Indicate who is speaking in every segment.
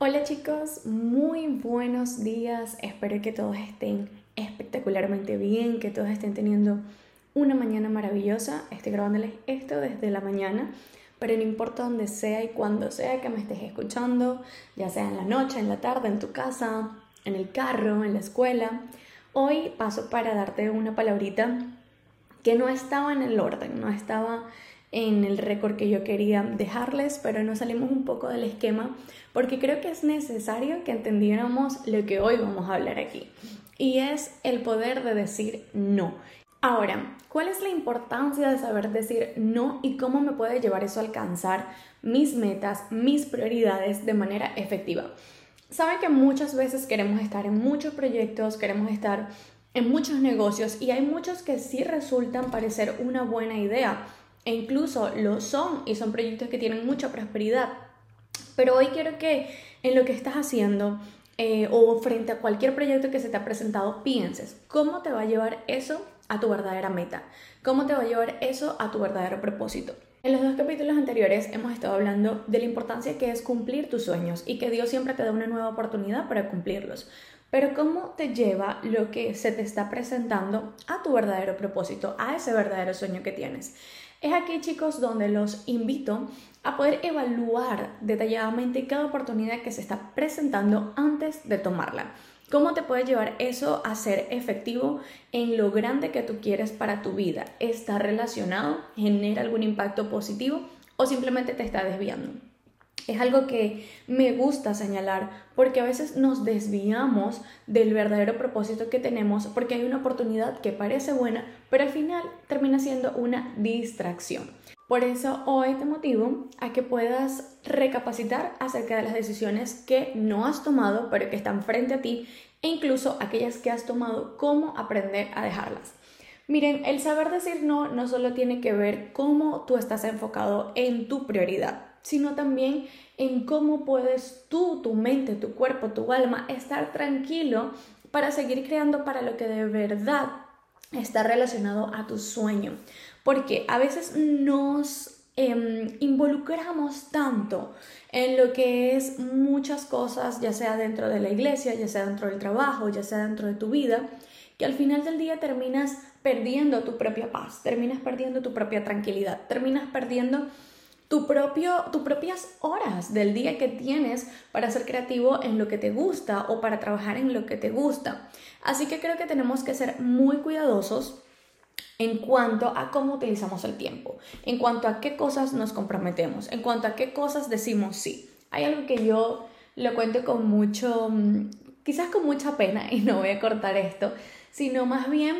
Speaker 1: Hola chicos, muy buenos días. Espero que todos estén espectacularmente bien, que todos estén teniendo una mañana maravillosa. Estoy grabándoles esto desde la mañana, pero no importa dónde sea y cuándo sea que me estés escuchando, ya sea en la noche, en la tarde, en tu casa, en el carro, en la escuela. Hoy paso para darte una palabrita que no estaba en el orden, no estaba en el récord que yo quería dejarles, pero nos salimos un poco del esquema porque creo que es necesario que entendiéramos lo que hoy vamos a hablar aquí y es el poder de decir no. Ahora, ¿cuál es la importancia de saber decir no y cómo me puede llevar eso a alcanzar mis metas, mis prioridades de manera efectiva? Saben que muchas veces queremos estar en muchos proyectos, queremos estar en muchos negocios y hay muchos que sí resultan parecer una buena idea e incluso lo son y son proyectos que tienen mucha prosperidad. Pero hoy quiero que en lo que estás haciendo eh, o frente a cualquier proyecto que se te ha presentado pienses cómo te va a llevar eso a tu verdadera meta, cómo te va a llevar eso a tu verdadero propósito. En los dos capítulos anteriores hemos estado hablando de la importancia que es cumplir tus sueños y que Dios siempre te da una nueva oportunidad para cumplirlos. Pero ¿cómo te lleva lo que se te está presentando a tu verdadero propósito, a ese verdadero sueño que tienes? Es aquí, chicos, donde los invito a poder evaluar detalladamente cada oportunidad que se está presentando antes de tomarla. ¿Cómo te puede llevar eso a ser efectivo en lo grande que tú quieres para tu vida? ¿Está relacionado? ¿Genera algún impacto positivo? ¿O simplemente te está desviando? Es algo que me gusta señalar porque a veces nos desviamos del verdadero propósito que tenemos porque hay una oportunidad que parece buena, pero al final termina siendo una distracción. Por eso hoy te motivo a que puedas recapacitar acerca de las decisiones que no has tomado, pero que están frente a ti, e incluso aquellas que has tomado, cómo aprender a dejarlas. Miren, el saber decir no no solo tiene que ver cómo tú estás enfocado en tu prioridad, sino también en cómo puedes tú, tu mente, tu cuerpo, tu alma estar tranquilo para seguir creando para lo que de verdad está relacionado a tu sueño. Porque a veces nos em, involucramos tanto en lo que es muchas cosas, ya sea dentro de la iglesia, ya sea dentro del trabajo, ya sea dentro de tu vida, que al final del día terminas perdiendo tu propia paz, terminas perdiendo tu propia tranquilidad, terminas perdiendo tu propio, tus propias horas del día que tienes para ser creativo en lo que te gusta o para trabajar en lo que te gusta. Así que creo que tenemos que ser muy cuidadosos en cuanto a cómo utilizamos el tiempo, en cuanto a qué cosas nos comprometemos, en cuanto a qué cosas decimos sí. Hay algo que yo lo cuento con mucho, mm, quizás con mucha pena y no voy a cortar esto, sino más bien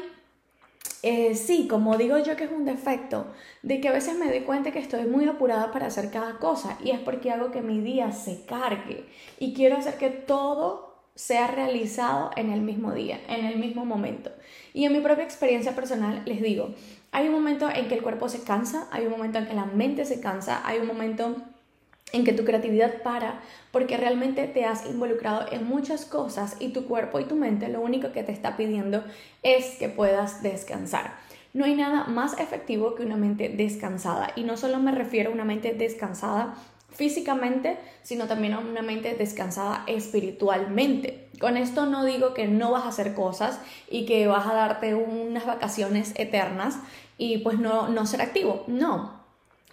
Speaker 1: eh, sí, como digo yo que es un defecto, de que a veces me doy cuenta que estoy muy apurada para hacer cada cosa y es porque hago que mi día se cargue y quiero hacer que todo sea realizado en el mismo día, en el mismo momento. Y en mi propia experiencia personal les digo, hay un momento en que el cuerpo se cansa, hay un momento en que la mente se cansa, hay un momento en que tu creatividad para, porque realmente te has involucrado en muchas cosas y tu cuerpo y tu mente lo único que te está pidiendo es que puedas descansar. No hay nada más efectivo que una mente descansada y no solo me refiero a una mente descansada físicamente, sino también a una mente descansada espiritualmente. Con esto no digo que no vas a hacer cosas y que vas a darte unas vacaciones eternas y pues no, no ser activo, no,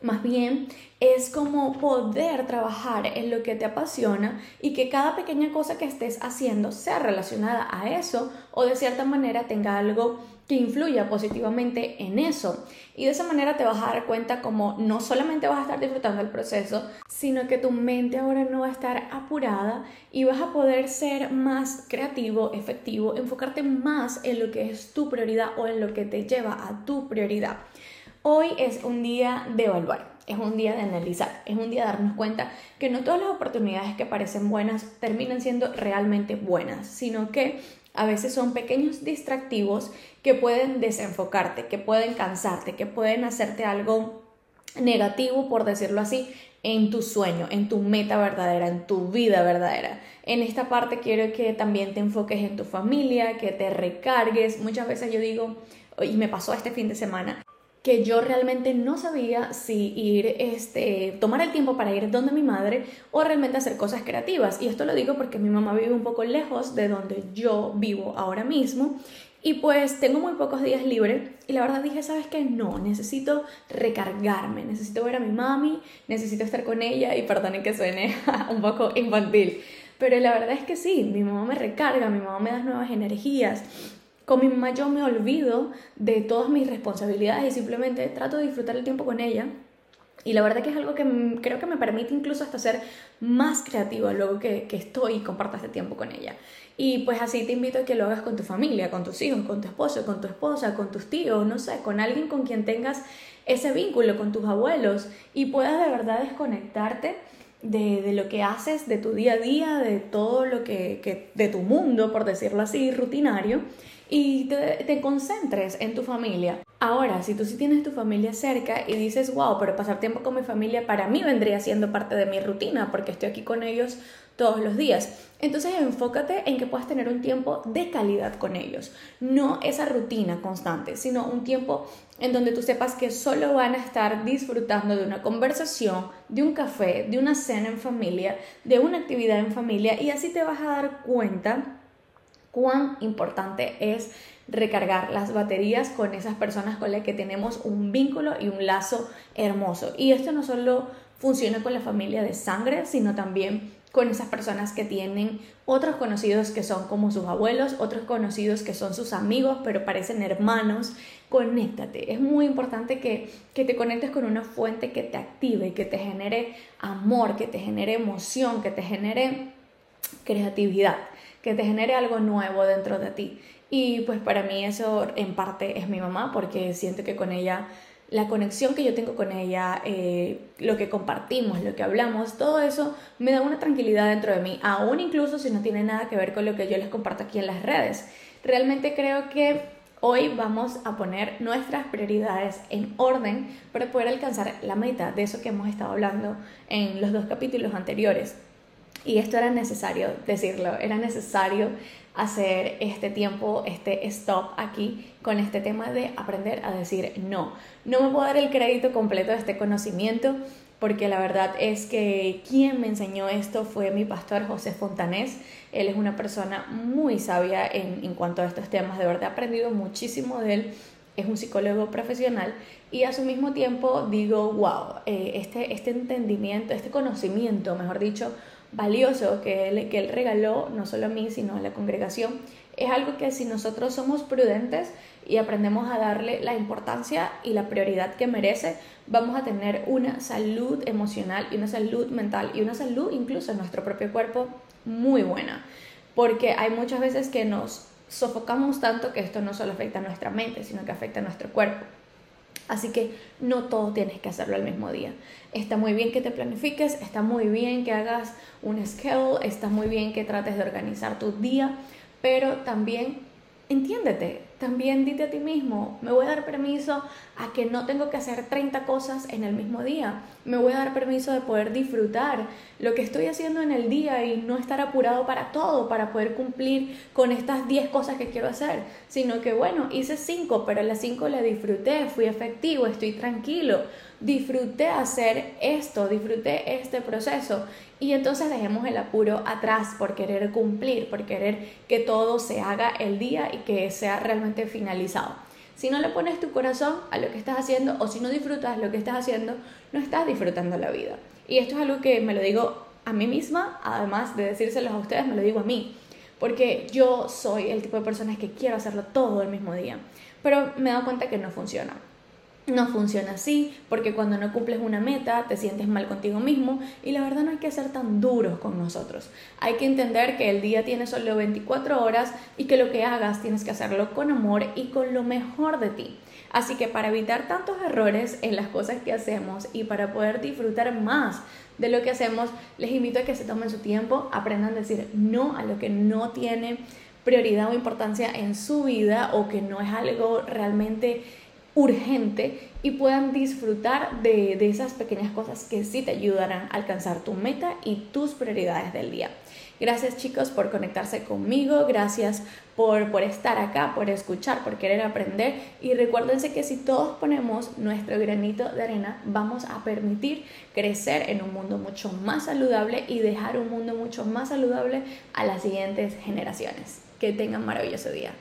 Speaker 1: más bien es como poder trabajar en lo que te apasiona y que cada pequeña cosa que estés haciendo sea relacionada a eso o de cierta manera tenga algo que influya positivamente en eso. Y de esa manera te vas a dar cuenta como no solamente vas a estar disfrutando el proceso, sino que tu mente ahora no va a estar apurada y vas a poder ser más creativo, efectivo, enfocarte más en lo que es tu prioridad o en lo que te lleva a tu prioridad. Hoy es un día de evaluar, es un día de analizar, es un día de darnos cuenta que no todas las oportunidades que parecen buenas terminan siendo realmente buenas, sino que a veces son pequeños distractivos que pueden desenfocarte, que pueden cansarte, que pueden hacerte algo negativo, por decirlo así, en tu sueño, en tu meta verdadera, en tu vida verdadera. En esta parte quiero que también te enfoques en tu familia, que te recargues. Muchas veces yo digo, y me pasó este fin de semana, que yo realmente no sabía si ir, este, tomar el tiempo para ir donde mi madre o realmente hacer cosas creativas. Y esto lo digo porque mi mamá vive un poco lejos de donde yo vivo ahora mismo. Y pues tengo muy pocos días libres y la verdad dije, ¿sabes qué? No, necesito recargarme, necesito ver a mi mami, necesito estar con ella y perdonen que suene un poco infantil. Pero la verdad es que sí, mi mamá me recarga, mi mamá me da nuevas energías con mi mamá yo me olvido de todas mis responsabilidades y simplemente trato de disfrutar el tiempo con ella. Y la verdad que es algo que creo que me permite incluso hasta ser más creativa luego que, que estoy y comparto este tiempo con ella. Y pues así te invito a que lo hagas con tu familia, con tus hijos, con tu esposo, con tu esposa, con tus tíos, no sé, con alguien con quien tengas ese vínculo, con tus abuelos y puedas de verdad desconectarte de, de, lo que haces, de tu día a día, de todo lo que, que, de tu mundo, por decirlo así, rutinario, y te, concentres en tu familia. Ahora, si tú sí tienes tu familia cerca y dices, wow, pero pasar tiempo con mi familia para mí vendría siendo parte de mi rutina porque estoy aquí con ellos todos los días. Entonces enfócate en que puedas tener un tiempo de calidad con ellos, no esa rutina constante, sino un tiempo en donde tú sepas que solo van a estar disfrutando de una conversación, de un café, de una cena en familia, de una actividad en familia y así te vas a dar cuenta cuán importante es recargar las baterías con esas personas con las que tenemos un vínculo y un lazo hermoso. Y esto no solo funciona con la familia de sangre, sino también con esas personas que tienen otros conocidos que son como sus abuelos, otros conocidos que son sus amigos, pero parecen hermanos. Conéctate. Es muy importante que, que te conectes con una fuente que te active, que te genere amor, que te genere emoción, que te genere creatividad que te genere algo nuevo dentro de ti. Y pues para mí eso en parte es mi mamá, porque siento que con ella, la conexión que yo tengo con ella, eh, lo que compartimos, lo que hablamos, todo eso me da una tranquilidad dentro de mí, aún incluso si no tiene nada que ver con lo que yo les comparto aquí en las redes. Realmente creo que hoy vamos a poner nuestras prioridades en orden para poder alcanzar la meta de eso que hemos estado hablando en los dos capítulos anteriores. Y esto era necesario decirlo, era necesario hacer este tiempo, este stop aquí con este tema de aprender a decir no. No me puedo dar el crédito completo de este conocimiento porque la verdad es que quien me enseñó esto fue mi pastor José Fontanés. Él es una persona muy sabia en, en cuanto a estos temas, de verdad he aprendido muchísimo de él. Es un psicólogo profesional y a su mismo tiempo digo, wow, eh, este, este entendimiento, este conocimiento, mejor dicho, valioso que él, que él regaló, no solo a mí, sino a la congregación, es algo que si nosotros somos prudentes y aprendemos a darle la importancia y la prioridad que merece, vamos a tener una salud emocional y una salud mental y una salud incluso en nuestro propio cuerpo muy buena. Porque hay muchas veces que nos sofocamos tanto que esto no solo afecta a nuestra mente, sino que afecta a nuestro cuerpo. Así que no todo tienes que hacerlo al mismo día. Está muy bien que te planifiques, está muy bien que hagas un schedule, está muy bien que trates de organizar tu día, pero también entiéndete, también dite a ti mismo, me voy a dar permiso a que no tengo que hacer 30 cosas en el mismo día, me voy a dar permiso de poder disfrutar lo que estoy haciendo en el día y no estar apurado para todo, para poder cumplir con estas 10 cosas que quiero hacer, sino que bueno, hice 5, pero las 5 la disfruté, fui efectivo, estoy tranquilo, disfruté hacer esto, disfruté este proceso. Y entonces dejemos el apuro atrás por querer cumplir, por querer que todo se haga el día y que sea realmente finalizado. Si no le pones tu corazón a lo que estás haciendo o si no disfrutas lo que estás haciendo, no estás disfrutando la vida. Y esto es algo que me lo digo a mí misma, además de decírselos a ustedes, me lo digo a mí. Porque yo soy el tipo de persona que quiero hacerlo todo el mismo día. Pero me he dado cuenta que no funciona. No funciona así, porque cuando no cumples una meta te sientes mal contigo mismo y la verdad no hay que ser tan duros con nosotros. Hay que entender que el día tiene solo 24 horas y que lo que hagas tienes que hacerlo con amor y con lo mejor de ti. Así que para evitar tantos errores en las cosas que hacemos y para poder disfrutar más de lo que hacemos, les invito a que se tomen su tiempo, aprendan a decir no a lo que no tiene prioridad o importancia en su vida o que no es algo realmente urgente y puedan disfrutar de, de, esas pequeñas cosas que sí te ayudarán a alcanzar tu meta y tus prioridades del día. Gracias chicos por conectarse conmigo, gracias por, por estar acá, por escuchar, por querer aprender y recuérdense que si todos ponemos nuestro granito de arena vamos a permitir crecer en un mundo mucho más saludable y dejar un mundo mucho más saludable a las siguientes generaciones. Que tengan maravilloso día.